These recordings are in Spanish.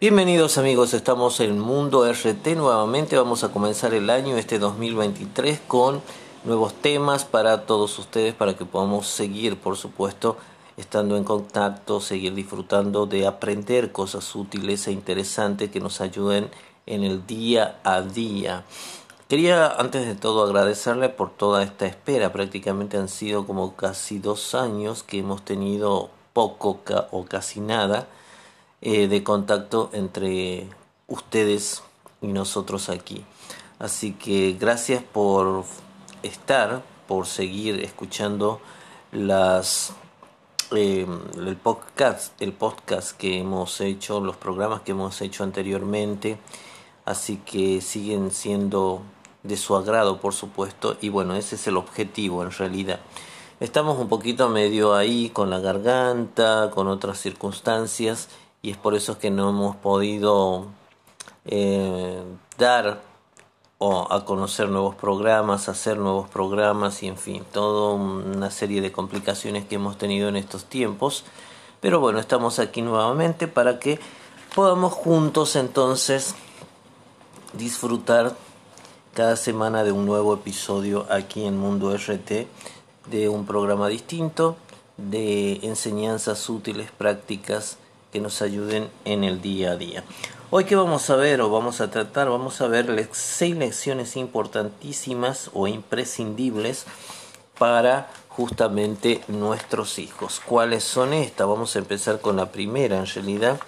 Bienvenidos amigos, estamos en Mundo RT nuevamente, vamos a comenzar el año este 2023 con nuevos temas para todos ustedes para que podamos seguir, por supuesto, estando en contacto, seguir disfrutando de aprender cosas útiles e interesantes que nos ayuden en el día a día. Quería antes de todo agradecerle por toda esta espera, prácticamente han sido como casi dos años que hemos tenido poco o casi nada eh, de contacto entre ustedes y nosotros aquí. Así que gracias por estar, por seguir escuchando las eh, el podcast, el podcast que hemos hecho, los programas que hemos hecho anteriormente, así que siguen siendo de su agrado, por supuesto, y bueno, ese es el objetivo en realidad. Estamos un poquito medio ahí con la garganta, con otras circunstancias y es por eso que no hemos podido eh, dar o a conocer nuevos programas, hacer nuevos programas y en fin, toda una serie de complicaciones que hemos tenido en estos tiempos. Pero bueno, estamos aquí nuevamente para que podamos juntos entonces disfrutar cada semana de un nuevo episodio aquí en Mundo RT de un programa distinto de enseñanzas útiles, prácticas que nos ayuden en el día a día. Hoy que vamos a ver o vamos a tratar, vamos a ver seis lecciones importantísimas o imprescindibles para justamente nuestros hijos. ¿Cuáles son estas? Vamos a empezar con la primera en realidad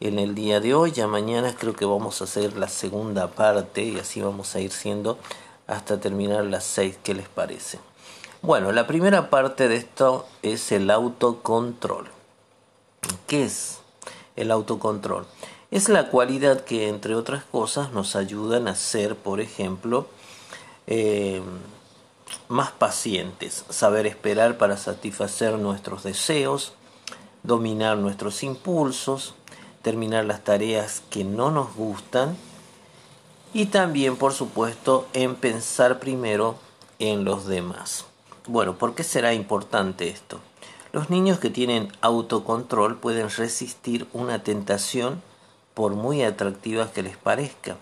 en el día de hoy. Ya mañana creo que vamos a hacer la segunda parte y así vamos a ir siendo hasta terminar las seis. ¿Qué les parece? Bueno, la primera parte de esto es el autocontrol. ¿Qué es el autocontrol? Es la cualidad que, entre otras cosas, nos ayudan a ser, por ejemplo, eh, más pacientes, saber esperar para satisfacer nuestros deseos, dominar nuestros impulsos, terminar las tareas que no nos gustan y también, por supuesto, en pensar primero en los demás. Bueno, ¿por qué será importante esto? Los niños que tienen autocontrol pueden resistir una tentación por muy atractiva que les parezca.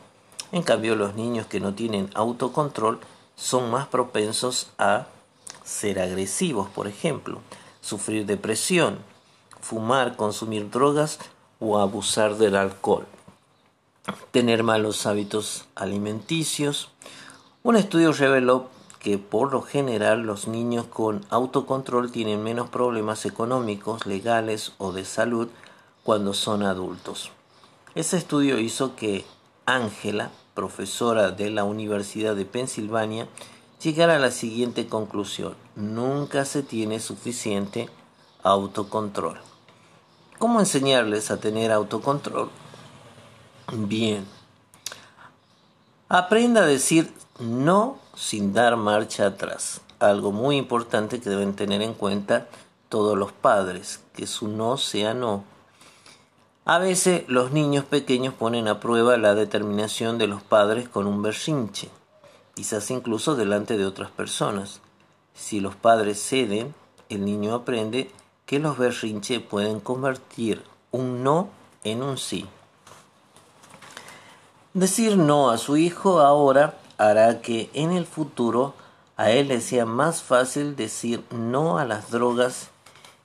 En cambio, los niños que no tienen autocontrol son más propensos a ser agresivos, por ejemplo, sufrir depresión, fumar, consumir drogas o abusar del alcohol, tener malos hábitos alimenticios. Un estudio reveló que por lo general los niños con autocontrol tienen menos problemas económicos, legales o de salud cuando son adultos. Ese estudio hizo que Ángela, profesora de la Universidad de Pensilvania, llegara a la siguiente conclusión. Nunca se tiene suficiente autocontrol. ¿Cómo enseñarles a tener autocontrol? Bien. Aprenda a decir no sin dar marcha atrás. Algo muy importante que deben tener en cuenta todos los padres, que su no sea no. A veces los niños pequeños ponen a prueba la determinación de los padres con un berrinche, quizás incluso delante de otras personas. Si los padres ceden, el niño aprende que los berrinches pueden convertir un no en un sí. Decir no a su hijo ahora hará que en el futuro a él le sea más fácil decir no a las drogas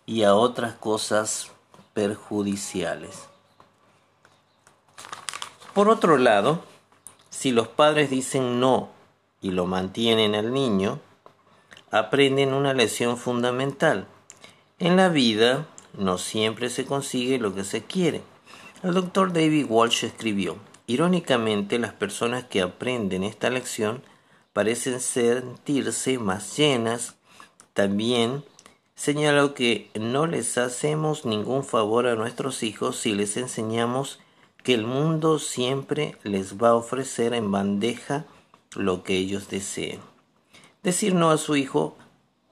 y a otras cosas perjudiciales. Por otro lado, si los padres dicen no y lo mantienen al niño, aprenden una lección fundamental. En la vida no siempre se consigue lo que se quiere. El doctor David Walsh escribió, Irónicamente, las personas que aprenden esta lección parecen sentirse más llenas. También señaló que no les hacemos ningún favor a nuestros hijos si les enseñamos que el mundo siempre les va a ofrecer en bandeja lo que ellos deseen. Decir no a su hijo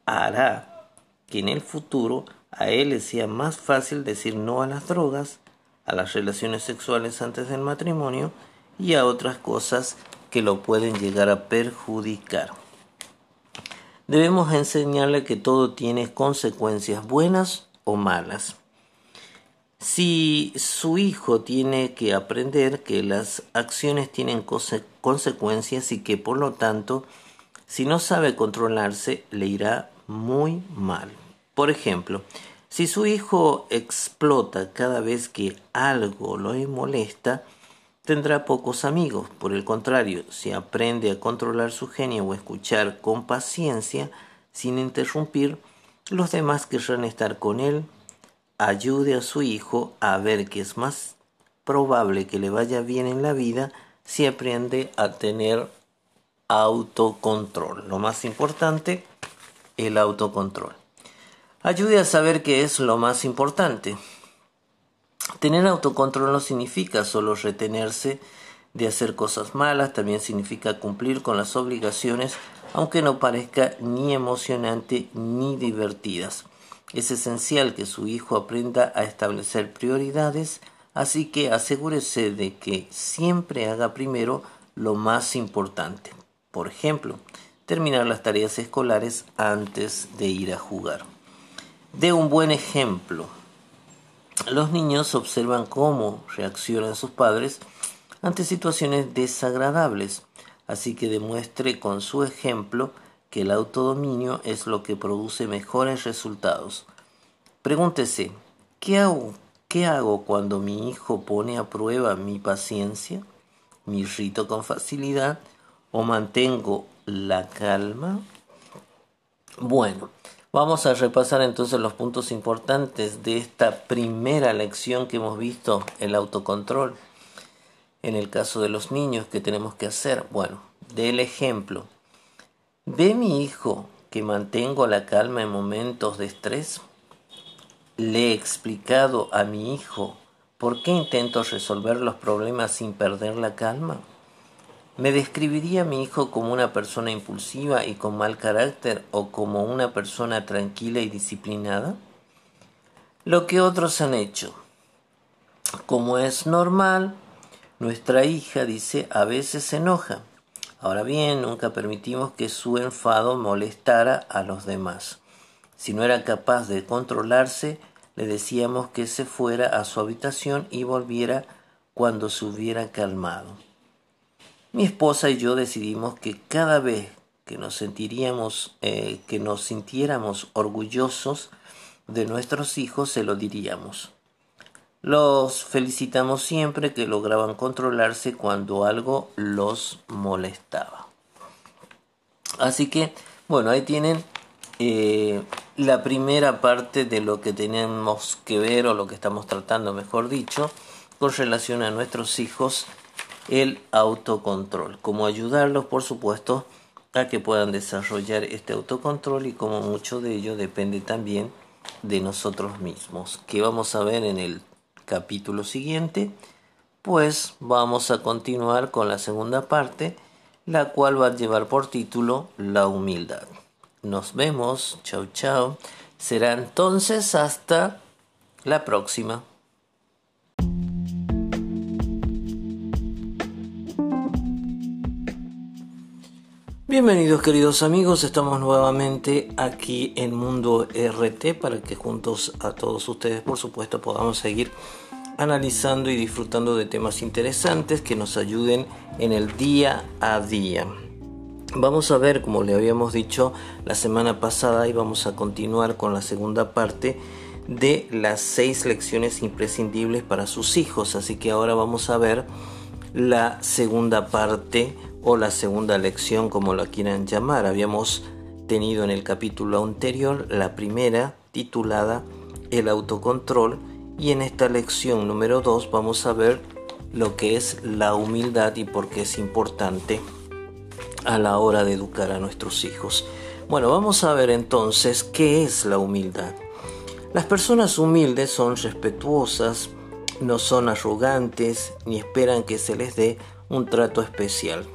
hará que en el futuro a él le sea más fácil decir no a las drogas, a las relaciones sexuales antes del matrimonio y a otras cosas que lo pueden llegar a perjudicar. Debemos enseñarle que todo tiene consecuencias buenas o malas. Si su hijo tiene que aprender que las acciones tienen consecuencias y que por lo tanto, si no sabe controlarse, le irá muy mal. Por ejemplo, si su hijo explota cada vez que algo lo molesta, tendrá pocos amigos. Por el contrario, si aprende a controlar su genio o escuchar con paciencia, sin interrumpir, los demás querrán estar con él. Ayude a su hijo a ver que es más probable que le vaya bien en la vida si aprende a tener autocontrol. Lo más importante, el autocontrol. Ayude a saber qué es lo más importante. Tener autocontrol no significa solo retenerse de hacer cosas malas, también significa cumplir con las obligaciones, aunque no parezca ni emocionante ni divertidas. Es esencial que su hijo aprenda a establecer prioridades, así que asegúrese de que siempre haga primero lo más importante. Por ejemplo, terminar las tareas escolares antes de ir a jugar. De un buen ejemplo, los niños observan cómo reaccionan sus padres ante situaciones desagradables, así que demuestre con su ejemplo que el autodominio es lo que produce mejores resultados. Pregúntese, ¿qué hago, ¿qué hago cuando mi hijo pone a prueba mi paciencia? ¿Me irrito con facilidad o mantengo la calma? Bueno, Vamos a repasar entonces los puntos importantes de esta primera lección que hemos visto, el autocontrol. En el caso de los niños, ¿qué tenemos que hacer? Bueno, del ejemplo. ¿Ve mi hijo que mantengo la calma en momentos de estrés? ¿Le he explicado a mi hijo por qué intento resolver los problemas sin perder la calma? ¿Me describiría mi hijo como una persona impulsiva y con mal carácter o como una persona tranquila y disciplinada? Lo que otros han hecho. Como es normal, nuestra hija dice a veces se enoja. Ahora bien, nunca permitimos que su enfado molestara a los demás. Si no era capaz de controlarse, le decíamos que se fuera a su habitación y volviera cuando se hubiera calmado. Mi esposa y yo decidimos que cada vez que nos sentiríamos, eh, que nos sintiéramos orgullosos de nuestros hijos, se lo diríamos. Los felicitamos siempre que lograban controlarse cuando algo los molestaba. Así que, bueno, ahí tienen eh, la primera parte de lo que tenemos que ver o lo que estamos tratando, mejor dicho, con relación a nuestros hijos el autocontrol, cómo ayudarlos, por supuesto, a que puedan desarrollar este autocontrol y como mucho de ello depende también de nosotros mismos. ¿Qué vamos a ver en el capítulo siguiente? Pues vamos a continuar con la segunda parte, la cual va a llevar por título La humildad. Nos vemos, chao chao. Será entonces hasta la próxima. Bienvenidos queridos amigos, estamos nuevamente aquí en Mundo RT para que juntos a todos ustedes por supuesto podamos seguir analizando y disfrutando de temas interesantes que nos ayuden en el día a día. Vamos a ver, como le habíamos dicho la semana pasada, y vamos a continuar con la segunda parte de las seis lecciones imprescindibles para sus hijos. Así que ahora vamos a ver la segunda parte o la segunda lección como la quieran llamar. Habíamos tenido en el capítulo anterior la primera titulada El autocontrol y en esta lección número 2 vamos a ver lo que es la humildad y por qué es importante a la hora de educar a nuestros hijos. Bueno, vamos a ver entonces qué es la humildad. Las personas humildes son respetuosas, no son arrogantes ni esperan que se les dé un trato especial.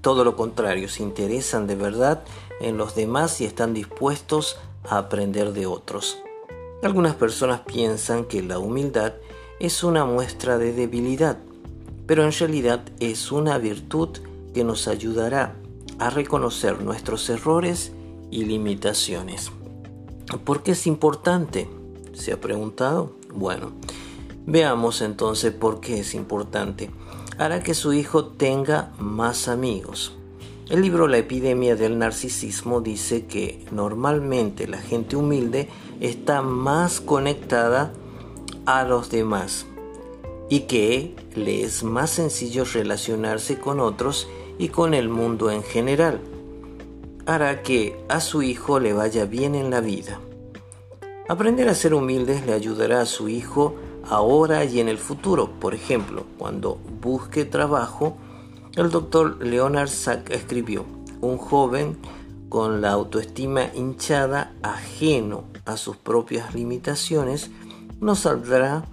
Todo lo contrario, se interesan de verdad en los demás y están dispuestos a aprender de otros. Algunas personas piensan que la humildad es una muestra de debilidad, pero en realidad es una virtud que nos ayudará a reconocer nuestros errores y limitaciones. ¿Por qué es importante? ¿Se ha preguntado? Bueno, Veamos entonces por qué es importante. Hará que su hijo tenga más amigos. El libro La epidemia del narcisismo dice que normalmente la gente humilde está más conectada a los demás y que le es más sencillo relacionarse con otros y con el mundo en general. Hará que a su hijo le vaya bien en la vida. Aprender a ser humildes le ayudará a su hijo ahora y en el futuro. Por ejemplo, cuando busque trabajo, el doctor Leonard Sack escribió, un joven con la autoestima hinchada, ajeno a sus propias limitaciones, no saldrá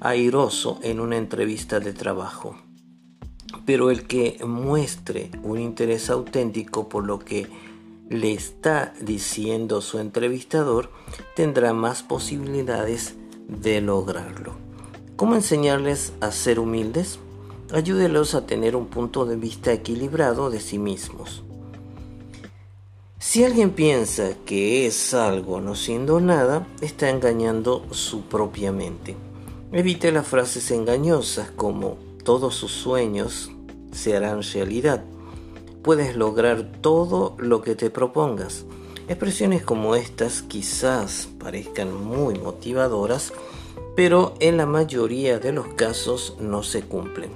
airoso en una entrevista de trabajo. Pero el que muestre un interés auténtico por lo que le está diciendo su entrevistador, tendrá más posibilidades de lograrlo. ¿Cómo enseñarles a ser humildes? ayúdelos a tener un punto de vista equilibrado de sí mismos. Si alguien piensa que es algo no siendo nada, está engañando su propia mente. Evite las frases engañosas como todos sus sueños se harán realidad. Puedes lograr todo lo que te propongas. Expresiones como estas quizás parezcan muy motivadoras, pero en la mayoría de los casos no se cumplen.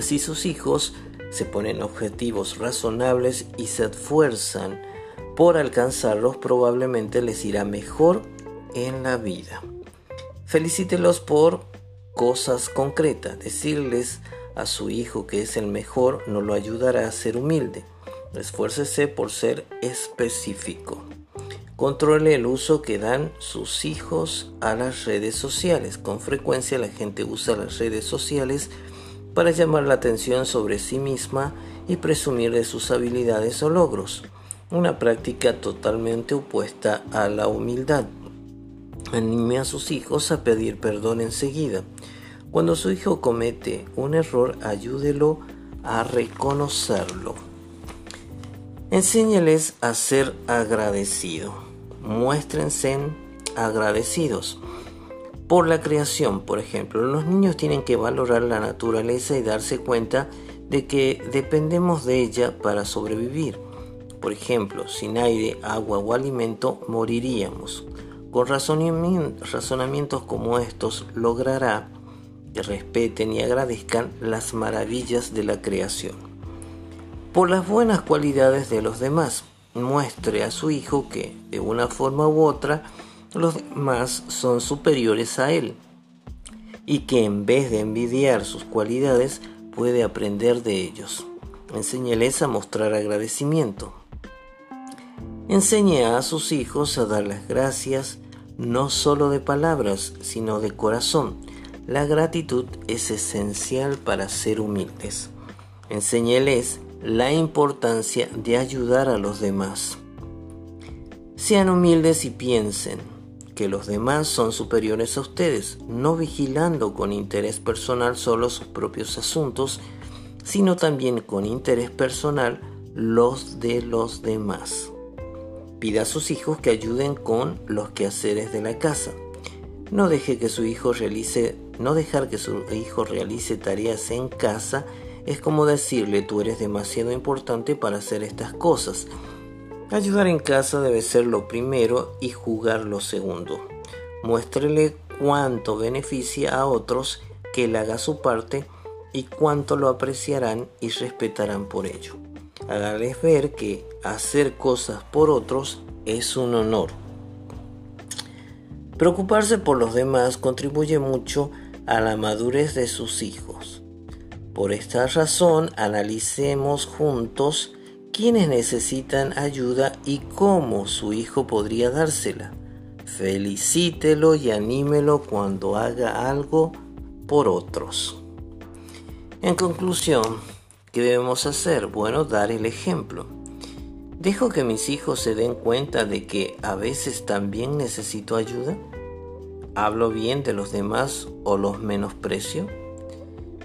Si sus hijos se ponen objetivos razonables y se esfuerzan por alcanzarlos, probablemente les irá mejor en la vida. Felicítelos por cosas concretas. Decirles a su hijo que es el mejor no lo ayudará a ser humilde. Esfuércese por ser específico. Controle el uso que dan sus hijos a las redes sociales. Con frecuencia la gente usa las redes sociales para llamar la atención sobre sí misma y presumir de sus habilidades o logros, una práctica totalmente opuesta a la humildad. Anime a sus hijos a pedir perdón enseguida. Cuando su hijo comete un error, ayúdelo a reconocerlo. Enséñales a ser agradecido. Muéstrense agradecidos por la creación, por ejemplo. Los niños tienen que valorar la naturaleza y darse cuenta de que dependemos de ella para sobrevivir. Por ejemplo, sin aire, agua o alimento moriríamos. Con razonamientos como estos logrará que respeten y agradezcan las maravillas de la creación. Por las buenas cualidades de los demás, muestre a su hijo que, de una forma u otra, los demás son superiores a él y que en vez de envidiar sus cualidades puede aprender de ellos. Enséñeles a mostrar agradecimiento. Enseñe a sus hijos a dar las gracias no solo de palabras, sino de corazón. La gratitud es esencial para ser humildes. Enséñeles la importancia de ayudar a los demás. Sean humildes y piensen, que los demás son superiores a ustedes, no vigilando con interés personal solo sus propios asuntos, sino también con interés personal los de los demás. Pida a sus hijos que ayuden con los quehaceres de la casa. No deje que su hijo realice, no dejar que su hijo realice tareas en casa es como decirle tú eres demasiado importante para hacer estas cosas Ayudar en casa debe ser lo primero y jugar lo segundo. Muéstrele cuánto beneficia a otros que él haga su parte y cuánto lo apreciarán y respetarán por ello. Hágales ver que hacer cosas por otros es un honor. Preocuparse por los demás contribuye mucho a la madurez de sus hijos. Por esta razón, analicemos juntos quienes necesitan ayuda y cómo su hijo podría dársela. Felicítelo y anímelo cuando haga algo por otros. En conclusión, ¿qué debemos hacer? Bueno, dar el ejemplo. ¿Dejo que mis hijos se den cuenta de que a veces también necesito ayuda? ¿Hablo bien de los demás o los menosprecio?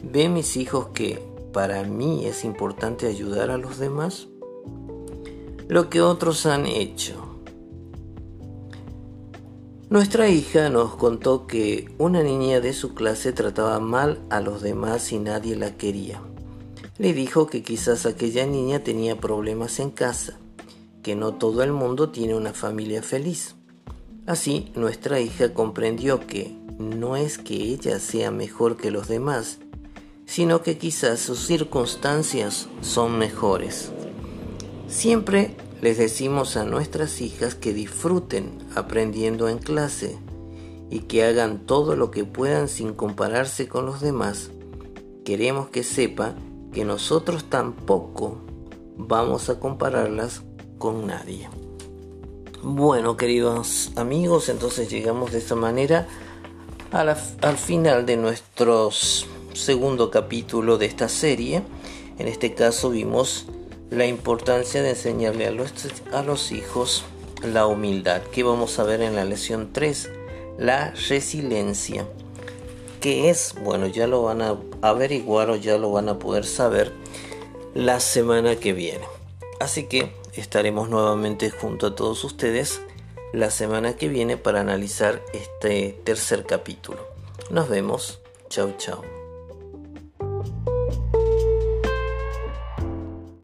¿Ven mis hijos que para mí es importante ayudar a los demás? lo que otros han hecho. Nuestra hija nos contó que una niña de su clase trataba mal a los demás y nadie la quería. Le dijo que quizás aquella niña tenía problemas en casa, que no todo el mundo tiene una familia feliz. Así, nuestra hija comprendió que no es que ella sea mejor que los demás, sino que quizás sus circunstancias son mejores. Siempre les decimos a nuestras hijas que disfruten aprendiendo en clase y que hagan todo lo que puedan sin compararse con los demás. Queremos que sepa que nosotros tampoco vamos a compararlas con nadie. Bueno, queridos amigos, entonces llegamos de esta manera al final de nuestro segundo capítulo de esta serie. En este caso vimos la importancia de enseñarle a los, a los hijos la humildad, que vamos a ver en la lección 3, la resiliencia. que es? Bueno, ya lo van a averiguar o ya lo van a poder saber la semana que viene. Así que estaremos nuevamente junto a todos ustedes la semana que viene para analizar este tercer capítulo. Nos vemos. Chao, chao.